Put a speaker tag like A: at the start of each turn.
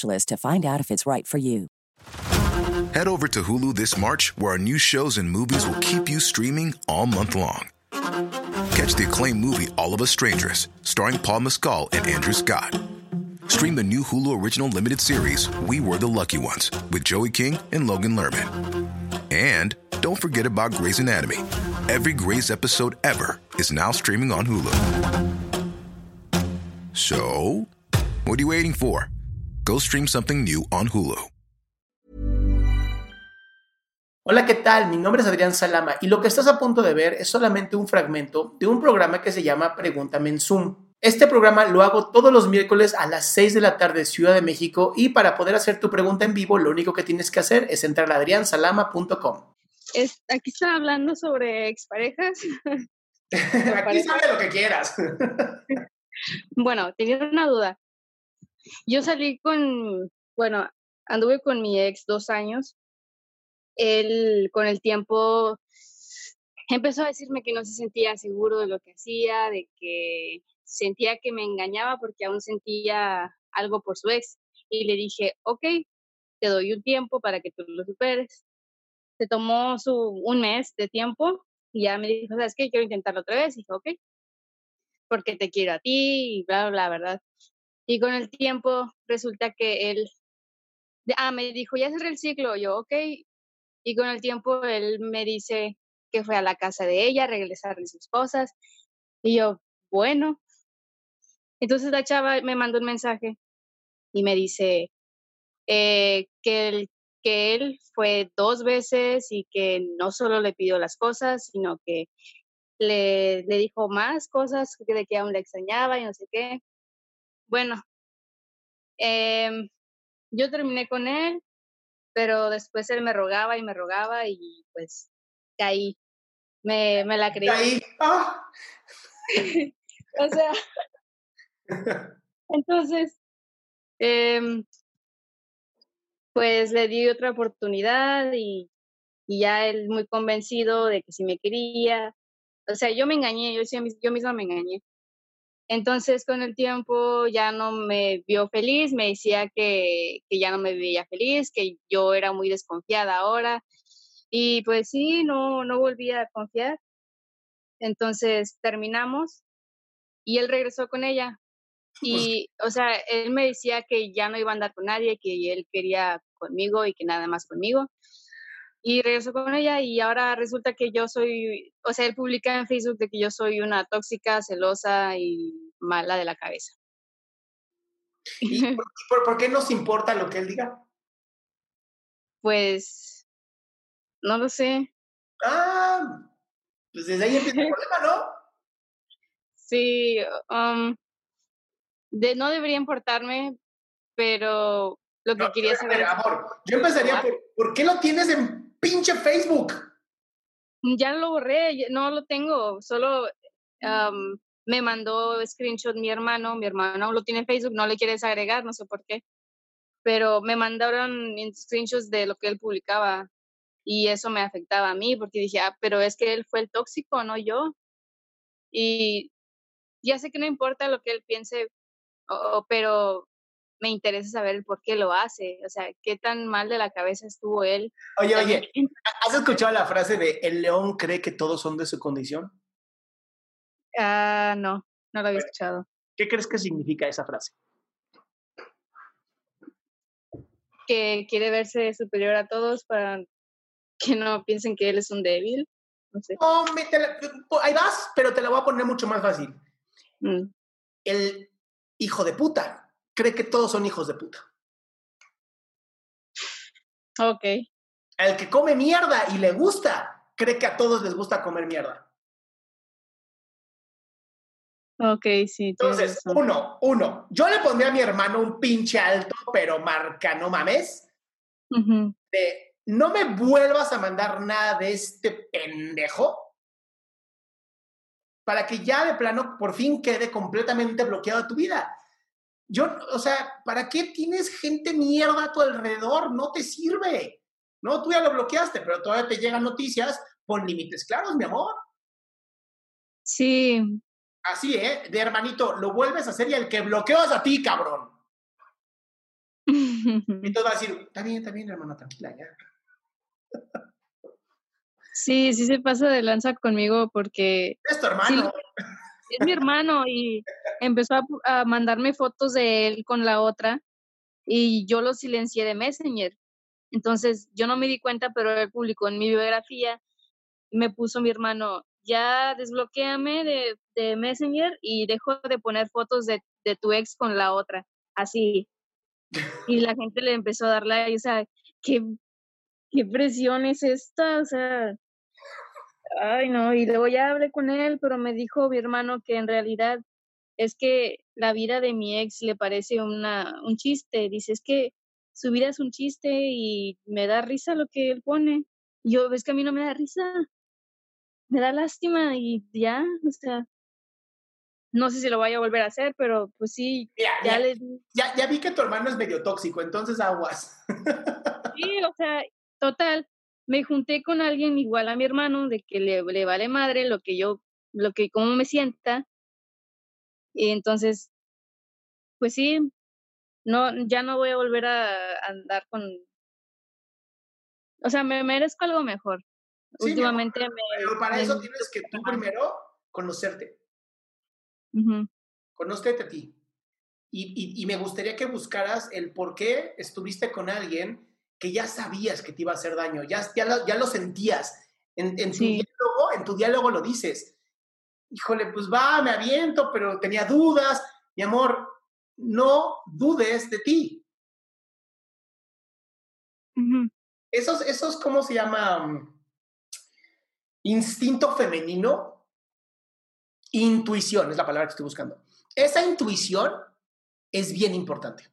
A: to find out if it's right for you.
B: Head over to Hulu this March, where our new shows and movies will keep you streaming all month long. Catch the acclaimed movie All of Us Strangers, starring Paul Mescal and Andrew Scott. Stream the new Hulu original limited series We Were the Lucky Ones with Joey King and Logan Lerman. And don't forget about Grey's Anatomy. Every Grey's episode ever is now streaming on Hulu. So, what are you waiting for? Go stream something new on Hulu.
C: Hola, ¿qué tal? Mi nombre es Adrián Salama y lo que estás a punto de ver es solamente un fragmento de un programa que se llama Pregúntame en Zoom. Este programa lo hago todos los miércoles a las 6 de la tarde Ciudad de México y para poder hacer tu pregunta en vivo lo único que tienes que hacer es entrar a adriansalama.com.
D: Es, aquí está hablando sobre exparejas.
C: aquí sabe lo que quieras.
D: bueno, tenía una duda. Yo salí con, bueno, anduve con mi ex dos años. Él con el tiempo empezó a decirme que no se sentía seguro de lo que hacía, de que sentía que me engañaba porque aún sentía algo por su ex. Y le dije, ok, te doy un tiempo para que tú lo superes. Se tomó su, un mes de tiempo y ya me dijo, ¿sabes qué? Quiero intentarlo otra vez. Y dije, ok, porque te quiero a ti y bla, bla, ¿verdad? Y con el tiempo resulta que él, ah, me dijo, ya cerré el ciclo, yo, ok. Y con el tiempo él me dice que fue a la casa de ella a regresarle sus cosas. Y yo, bueno. Entonces la chava me mandó un mensaje y me dice eh, que, él, que él fue dos veces y que no solo le pidió las cosas, sino que le, le dijo más cosas de que aún le extrañaba y no sé qué. Bueno, eh, yo terminé con él, pero después él me rogaba y me rogaba y pues caí. Me, me la creí.
C: Caí. ¡Ah!
D: o sea, entonces, eh, pues le di otra oportunidad y, y, ya él muy convencido de que si me quería. O sea, yo me engañé, yo, yo misma me engañé. Entonces, con el tiempo ya no me vio feliz, me decía que, que, ya no me veía feliz, que yo era muy desconfiada ahora. Y pues sí, no, no volví a confiar. Entonces terminamos y él regresó con ella. Y, o sea, él me decía que ya no iba a andar con nadie, que él quería conmigo y que nada más conmigo. Y regresó con ella y ahora resulta que yo soy, o sea, él publica en Facebook de que yo soy una tóxica, celosa y mala de la cabeza.
C: ¿Y por, por qué nos importa lo que él diga?
D: Pues, no lo sé.
C: Ah, pues desde ahí empieza el problema, ¿no?
D: Sí, um, de, no debería importarme, pero lo que
C: no,
D: quería saber.
C: Amor, yo empezaría por, ¿por qué lo tienes en pinche Facebook?
D: Ya lo borré, no lo tengo, solo um, me mandó screenshot mi hermano, mi hermano lo tiene en Facebook, no le quieres agregar, no sé por qué, pero me mandaron screenshots de lo que él publicaba y eso me afectaba a mí porque dije, ah, pero es que él fue el tóxico, no yo. Y ya sé que no importa lo que él piense, pero me interesa saber el por qué lo hace, o sea, qué tan mal de la cabeza estuvo él.
C: Oye, oye, ¿has escuchado la frase de el león cree que todos son de su condición?
D: Ah, no, no lo había escuchado.
C: ¿Qué crees que significa esa frase?
D: Que quiere verse superior a todos para que no piensen que él es un débil. No sé.
C: Oh, ahí vas, pero te la voy a poner mucho más fácil. Mm. El hijo de puta cree que todos son hijos de puta.
D: Ok.
C: El que come mierda y le gusta, cree que a todos les gusta comer mierda.
D: Ok, sí.
C: Entonces, uno, uno. Yo le pondría a mi hermano un pinche alto, pero marca, no mames. De no me vuelvas a mandar nada de este pendejo para que ya de plano por fin quede completamente bloqueado tu vida. Yo, o sea, ¿para qué tienes gente mierda a tu alrededor? No te sirve. No, tú ya lo bloqueaste, pero todavía te llegan noticias. Pon límites claros, mi amor.
D: Sí.
C: Así, ¿eh? De hermanito, lo vuelves a hacer y el que bloqueas a ti, cabrón. y todo va a decir, está bien, está bien, hermano, tranquila, ya.
D: Sí, sí se pasa de lanza conmigo porque...
C: Es tu hermano.
D: Es mi hermano y empezó a, mandarme fotos de él con la otra y yo lo silencié de Messenger. Entonces yo no me di cuenta, pero él publicó en mi biografía, me puso mi hermano, ya desbloqueame de, de Messenger y dejo de poner fotos de, de, tu ex con la otra, así. Y la gente le empezó a dar like, o sea, qué, qué presión es esta, o sea, ay no, y luego ya hablé con él, pero me dijo mi hermano que en realidad es que la vida de mi ex le parece una, un chiste, dice, es que su vida es un chiste y me da risa lo que él pone. yo, ves que a mí no me da risa, me da lástima y ya, o sea, no sé si lo vaya a volver a hacer, pero pues sí,
C: ya, le... ya, ya vi que tu hermano es medio tóxico, entonces aguas.
D: Sí, o sea, total, me junté con alguien igual a mi hermano, de que le, le vale madre lo que yo, lo que, cómo me sienta. Y entonces, pues sí, no, ya no voy a volver a andar con, o sea, me merezco algo mejor. Últimamente me,
C: Pero para eso tienes que tú primero conocerte. Conócete a ti. Y, y, y, me gustaría que buscaras el por qué estuviste con alguien que ya sabías que te iba a hacer daño, ya, ya, lo, ya lo sentías. En, en, tu diálogo, en tu diálogo lo dices. Híjole, pues va, me aviento, pero tenía dudas. Mi amor, no dudes de ti. Esos, esos, ¿cómo se llama? instinto femenino, intuición es la palabra que estoy buscando. Esa intuición es bien importante.